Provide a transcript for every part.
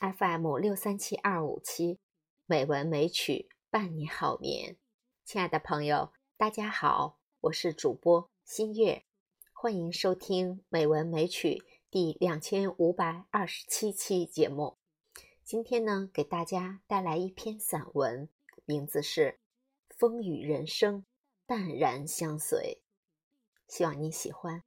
FM 六三七二五七，美文美曲伴你好眠。亲爱的朋友，大家好，我是主播新月，欢迎收听《美文美曲》第两千五百二十七期节目。今天呢，给大家带来一篇散文，名字是《风雨人生，淡然相随》，希望你喜欢。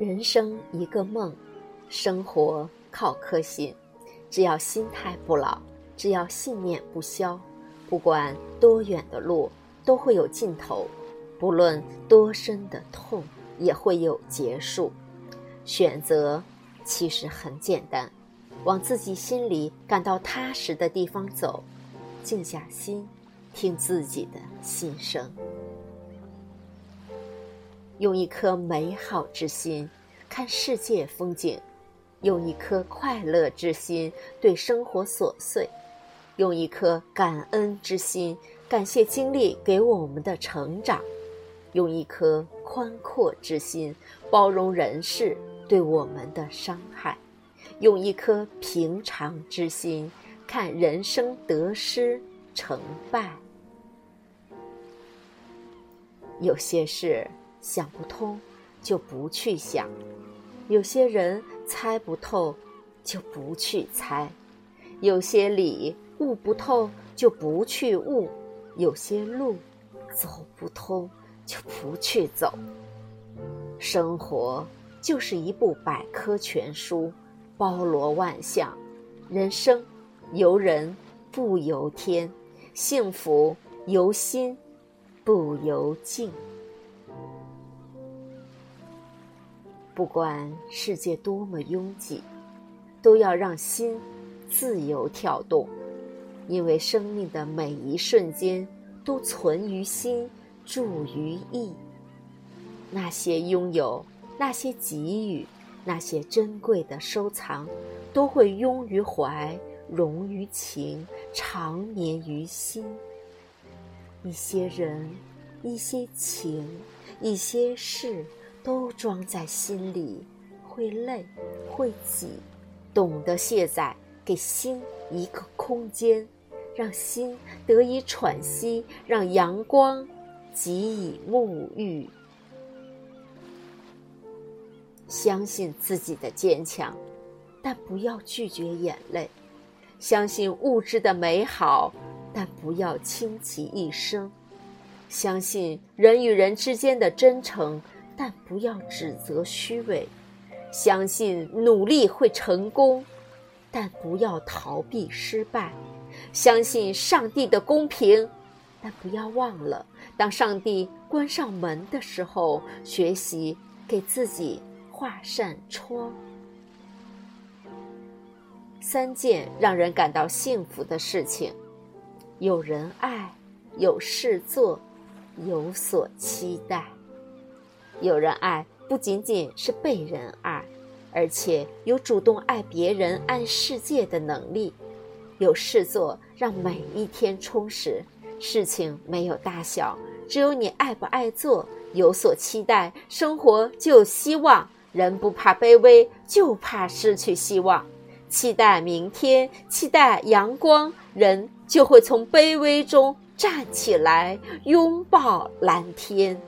人生一个梦，生活靠颗心。只要心态不老，只要信念不消，不管多远的路都会有尽头，不论多深的痛也会有结束。选择其实很简单，往自己心里感到踏实的地方走，静下心，听自己的心声。用一颗美好之心看世界风景，用一颗快乐之心对生活琐碎，用一颗感恩之心感谢经历给我们的成长，用一颗宽阔之心包容人世对我们的伤害，用一颗平常之心看人生得失成败。有些事。想不通，就不去想；有些人猜不透，就不去猜；有些理悟不透，就不去悟；有些路走不通，就不去走。生活就是一部百科全书，包罗万象。人生由人不由天，幸福由心不由境。不管世界多么拥挤，都要让心自由跳动，因为生命的每一瞬间都存于心，住于意。那些拥有，那些给予，那些珍贵的收藏，都会拥于怀，融于情，长眠于心。一些人，一些情，一些事。都装在心里，会累，会挤，懂得卸载，给心一个空间，让心得以喘息，让阳光给以沐浴。相信自己的坚强，但不要拒绝眼泪；相信物质的美好，但不要倾其一生；相信人与人之间的真诚。但不要指责虚伪，相信努力会成功，但不要逃避失败；相信上帝的公平，但不要忘了，当上帝关上门的时候，学习给自己画扇窗。三件让人感到幸福的事情：有人爱，有事做，有所期待。有人爱不仅仅是被人爱，而且有主动爱别人、爱世界的能力。有事做，让每一天充实。事情没有大小，只有你爱不爱做。有所期待，生活就有希望。人不怕卑微，就怕失去希望。期待明天，期待阳光，人就会从卑微中站起来，拥抱蓝天。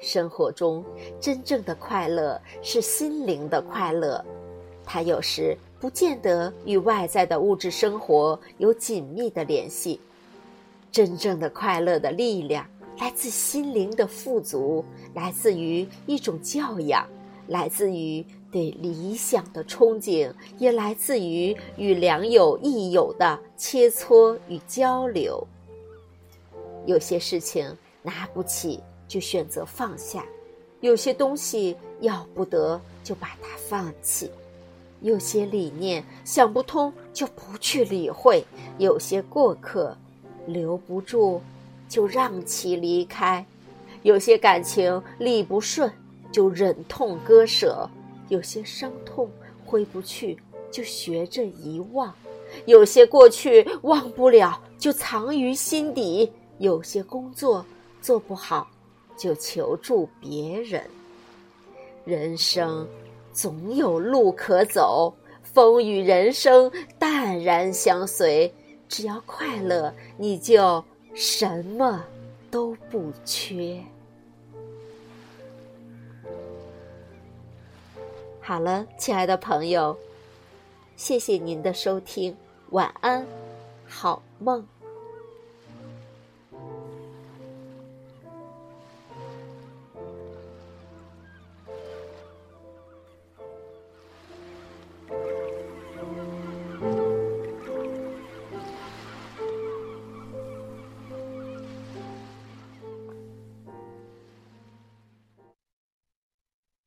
生活中真正的快乐是心灵的快乐，它有时不见得与外在的物质生活有紧密的联系。真正的快乐的力量来自心灵的富足，来自于一种教养，来自于对理想的憧憬，也来自于与良友益友的切磋与交流。有些事情拿不起。就选择放下，有些东西要不得就把它放弃，有些理念想不通就不去理会，有些过客留不住就让其离开，有些感情理不顺就忍痛割舍；有些伤痛挥不去，就学着遗忘；有些过去忘不了，就藏于心底；有些工作做不好，就求助别人。人生总有路可走，风雨人生淡然相随。只要快乐，你就什么都不缺。好了，亲爱的朋友，谢谢您的收听，晚安，好梦。